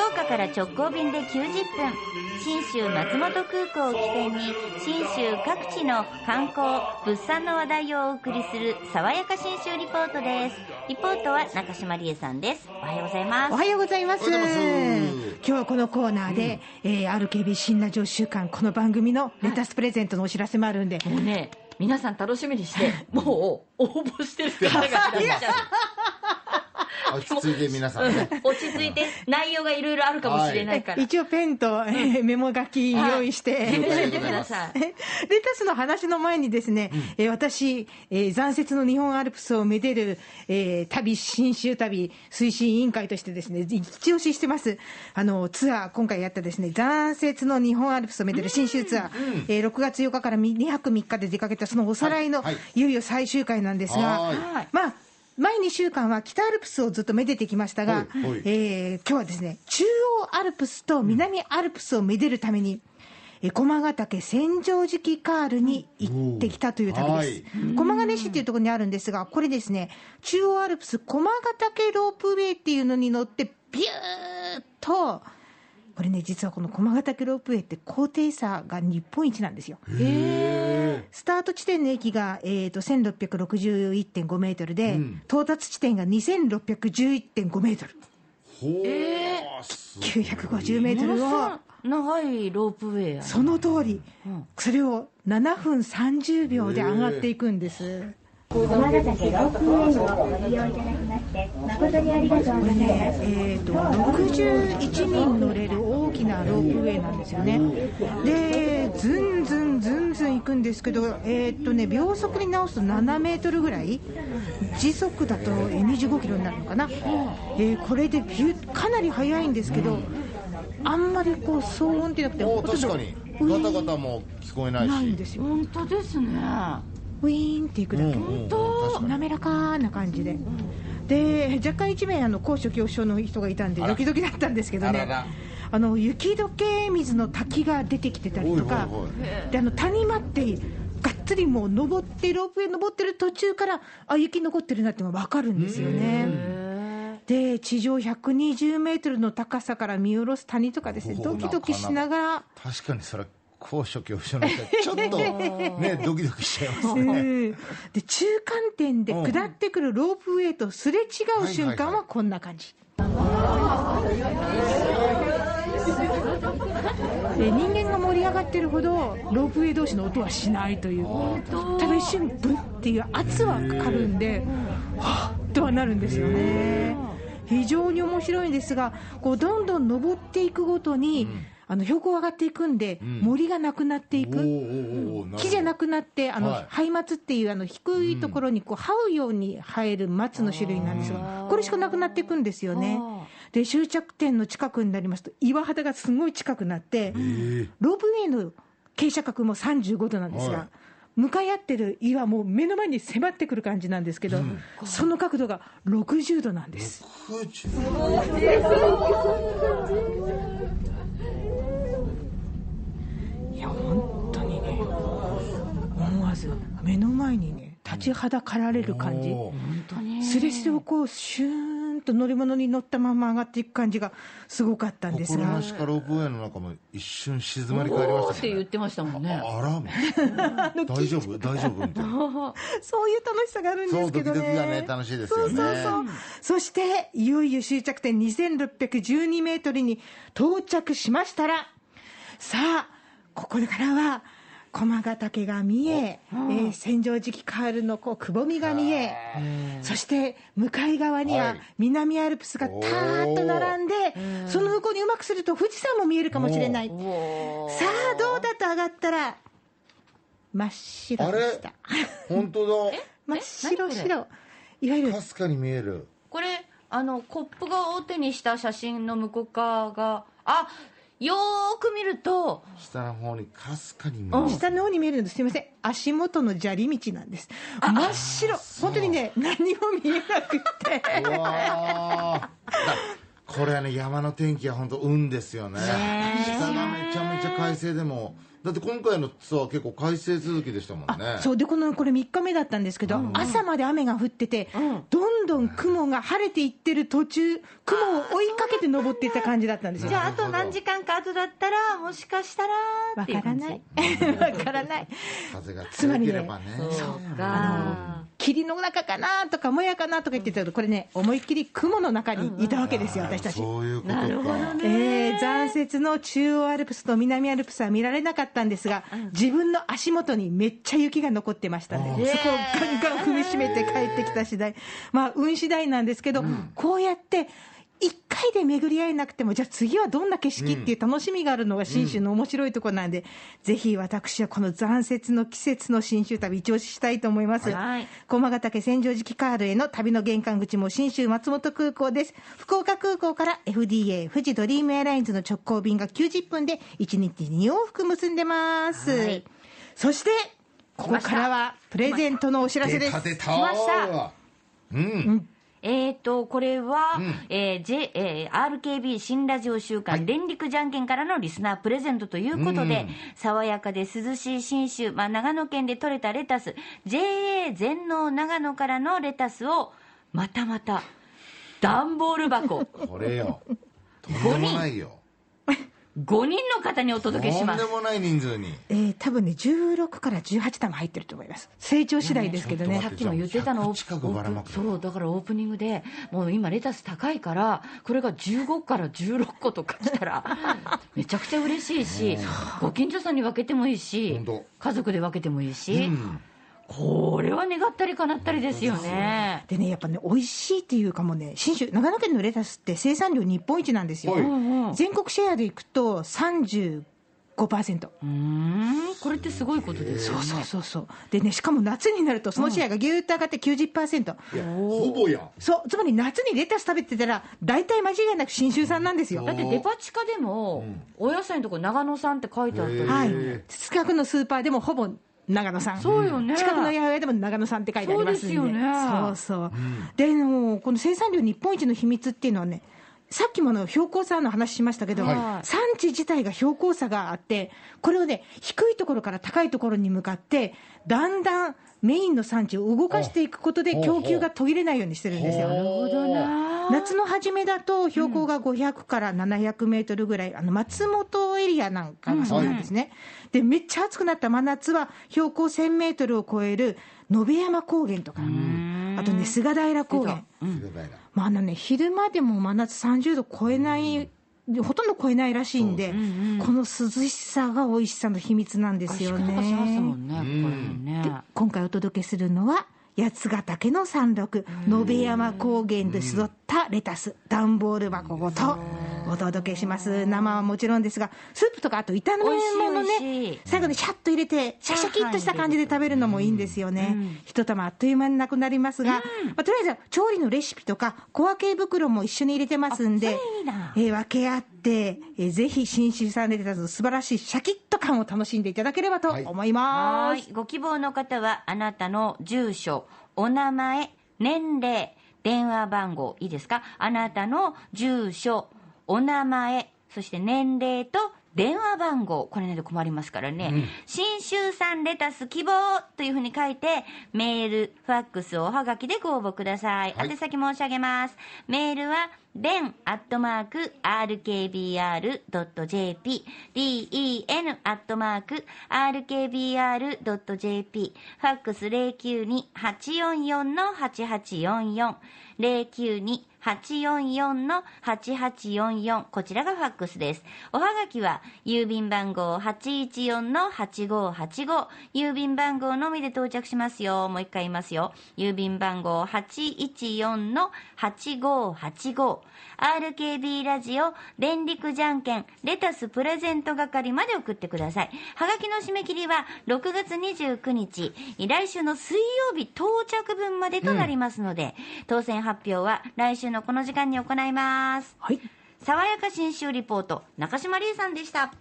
福岡から直行便で90分。信州松本空港を起点に信州各地の観光物産の話題をお送りする爽やか信州リポートです。リポートは中島理恵さんです。おはようございます。おはようございます。今日はこのコーナーで、えー RKB 新ラジオ週間、この番組のレタスプレゼントのお知らせもあるんで、もうね、皆さん楽しみにして、もう応募してる方がいらっしゃ 落ち着いて皆さんね。る。落ち着いて、内容がいろいろあるかもしれないから。一応ペンと、えーメモ書き用意して。レタスの話の前にですね、えー私、えー残雪の日本アルプスをめでる、えー旅、新州旅推進委員会としてですね、一押ししてます。あの、ツアー、今回やったですね、残雪の日本アルプスをめでる新州ツアー、えー6月8日から2泊3日で出かけたそのおさらいの、はい。いはい。よいよ最終回なんですが、はい。まあ、前2週間は北アルプスをずっとめでてきましたが、はいはい。えー今日はですね、中央アルプスと南アルプスをめでるために、えー駒ヶ岳千畳敷カールに行ってきたという旅です。駒ヶ根市っていうところにあるんですが、これですね、中央アルプス駒ヶ岳ロープウェイっていうのに乗って、ビューッと、これね、実はこの駒ヶ岳ロープウェイって高低差が日本一なんですよ。スタート地点の駅が、えー、と1661.5メートルで、うん到達地点が2611.5メートル。ほー、すごい950メートルを、長いロープウェイその通り、それを7分30秒で上がっていくんです。駒ヶ岳ロープウェイをご利用いただきまして誠にありがとうございます。えー、と61人乗れる大きなロープウェイなんですよね。で、ずんずんずんずん行くんですけど、えーとね、秒速に直すと7メートルぐらい、時速だとえー25キロになるのかな、えーこれでビューかなり速いんですけど、あんまりこう騒音ってなくて、確かに。ガタガタも聞こえないし。ないんですよ、本当ですね。ウィーンっていくだけ。うんうん確かに。滑らかな感じで、で若干1名あの高所恐怖症の人がいたんでドキドキだったんですけどね。あの雪解け水の滝が出てきてたりとか。であの谷間ってがっつりもう登ってロープウェイ登ってる途中からあ雪残ってるなってのが分かるんですよね。で地上120メートルの高さから見下ろす谷とかですねドキドキしながら。確かにそれ高所恐怖症の人は ちょっとねドキドキしちゃいますうね。ん。で中間点で下ってくるロープウェイとすれ違う瞬間はこんな感じ。で人間が盛り上がってるほどロープウェイ同士の音はしないという。ただ一瞬ブンっていう圧はかかるんではっとはなるんですよね。非常に面白いんですがこうどんどん登っていくごとに、あの標高上がっていくんで、森がなくなっていく、木じゃなくなって、あの、はい。ハイマツっていうあの低いところにこう這うように生える松の種類なんですが、これしかなくなっていくんですよね。で、終着点の近くになりますと、岩肌がすごい近くなって、ロー。プウェイの傾斜角も35度なんですが、はい。向かい合ってる岩も目の前に迫ってくる感じなんですけど、その角度が60度なんです。いや、本当にね、思わず目の前にね、立ちはだかられる感じ。おーすれすれをこう、シューンと乗り物に乗ったまま上がっていく感じがすごかったんですが心な。しかロープウェイの中も一瞬静まり返りましたね。て言ってましたもんね。あら 大丈夫？大丈夫？みたいな。そういう楽しさがあるんですけどね。そうドキドキがね楽しいですよねそうそうそう。そして、いよいよ終着点2612メートルに到着しましたら、さあ、ここからは、駒ヶ岳が見え、えー千畳敷カールのこうくぼみが見え、そして向かい側にははい南アルプスがたーっと並んで、その向こうにうまくすると富士山も見えるかもしれない。さあ、どうだと上がったら、真っ白あれでした。本当 真っ白白。いわゆるだ。かすかに見える。これ、あの、コップがを手にした写真の向こう側が、あ、よーく見ると、下の方にかすかに見える。下の方に見えるのですみません。足元の砂利道なんです。真っ白。本当にね何も見えなくって これはね山の天気は本当運ですよね。下がめちゃめちゃ快晴でも。だって今回のツアー結構快晴続きでしたもんね。そう。でこのこれ3日目だったんですけど、朝まで雨が降ってて、どんどん雲が晴れていってる途中、雲を追いかけて登っていった感じだったんですよ。じゃああと何時間か後だったらもしかしたらわからない。わからない。風が強ければね。そうか霧の中かなとか、もやかなとか言ってたけど、これね、思いっきり雲の中にいたわけですよ、私たち。そういうことか。なるほどね。えー残雪の中央アルプスと南アルプスは見られなかったんですが、自分の足元にめっちゃ雪が残ってましたんで、そこをガンガン踏みしめて帰ってきた次第、まあ、運次第なんですけど、こうやって、一回で巡り合えなくても、じゃあ次はどんな景色っていう楽しみがあるのが信州の面白いところなんで、ぜひ私はこの残雪の季節の信州旅、一押ししたいと思います。はい駒ヶ岳千畳敷カールへの旅の玄関口も信州松本空港です。福岡空港から FDA 富士ドリームエアラインズの直行便が90分で1日2往復結んでます。はいそして、ここからはプレゼントのお知らせです。来ましたうんえー、とこれは、うん。えー J えー RKB 新ラジオ週間、連陸じゃんけんからのリスナープレゼントということで、うん爽やかで涼しい信州、まあ、長野県で採れたレタス JA 全農長野からのレタスをまたまた段ボール箱。これよ。とんでもないよ5人の方にお届けします。とんでもない人数に。えー、多分ね、16から18玉入ってると思います。成長次第ですけどね。さっきも言ってたのオー100近くばらまくプそうだからオープニングでもう今レタス高いからこれが15から16個とか来たら めちゃくちゃ嬉しいしご近所さんに分けてもいいし家族で分けてもいいし、うんこれは願ったり叶ったりですよねでね、やっぱね、美味しいっていうかもうね、信州、長野県のレタスって生産量日本一なんですよ。はいうんうん全国シェアでいくと35%。うーんこれってすごいことですよねそうそうそう。でね、しかも夏になると、そのシェアがぎゅーっと上がって90%。いやほぼやんそう、つまり夏にレタス食べてたら、大体間違いなく信州産なんですよ。だってデパ地下でも、お野菜のとこ長野産って書いてあったり、はい。近くのスーパーでもほぼ長野産。そうよね近くの八百屋でも長野産って書いてありますんで。そうですよねそうそう。で、あのこの生産量日本一の秘密っていうのはね、さっきもあの標高差の話しましたけど、はい産地自体が標高差があって、これをね、低いところから高いところに向かって、だんだんメインの産地を動かしていくことで、供給が途切れないようにしてるんですよ。なるほどな夏の初めだと標高が500から700メートルぐらい、あの松本エリアなんかがそうなんですね、でめっちゃ暑くなった真夏は標高1000メートルを超える野辺山高原とか、あとね、菅平高原、まああのね、昼間でも真夏30度超えない、ほとんど超えないらしいんで、この涼しさが美味しさの秘密なんですよね。んね、ね。今回お届けするのは八ヶ岳の山麓野辺山高原で育ったレタス段ボール箱ごとお届けします。生はもちろんですがスープとかあと炒め物ね。い最後にシャッと入れてシャキシャキっとした感じで食べるのもいいんですよね。一玉あっという間になくなりますが、まあとりあえず調理のレシピとか小分け袋も一緒に入れてますんでえー分け合って、えーぜひ信州産レタスの素晴らしいシャキッと感を楽しんでいただければと思います、はい。ご希望の方は、あなたの住所、お名前、年齢、電話番号、いいですか？あなたの住所、お名前、そして年齢と電話番号、これねで困りますからね、信州産レタス希望というふうに書いて、メール、ファックス、おはがきでご応募ください。はい。宛先申し上げます。メールは、den アットマーク rkbr.jp den アットマーク rkbr.jp ファックス092-844-8844 092-844-8844こちらがファックスです。おはがきは郵便番号814-8585郵便番号のみで到着しますよ。もう一回言いますよ。郵便番号814-8585 RKB ラジオ電力じゃんけんレタスプレゼント係まで送ってください。はがきの締め切りは6月29日、来週の水曜日到着分までとなりますので、当選発表は来週のこの時間に行います。はい爽やか新州リポート、中島理恵さんでした。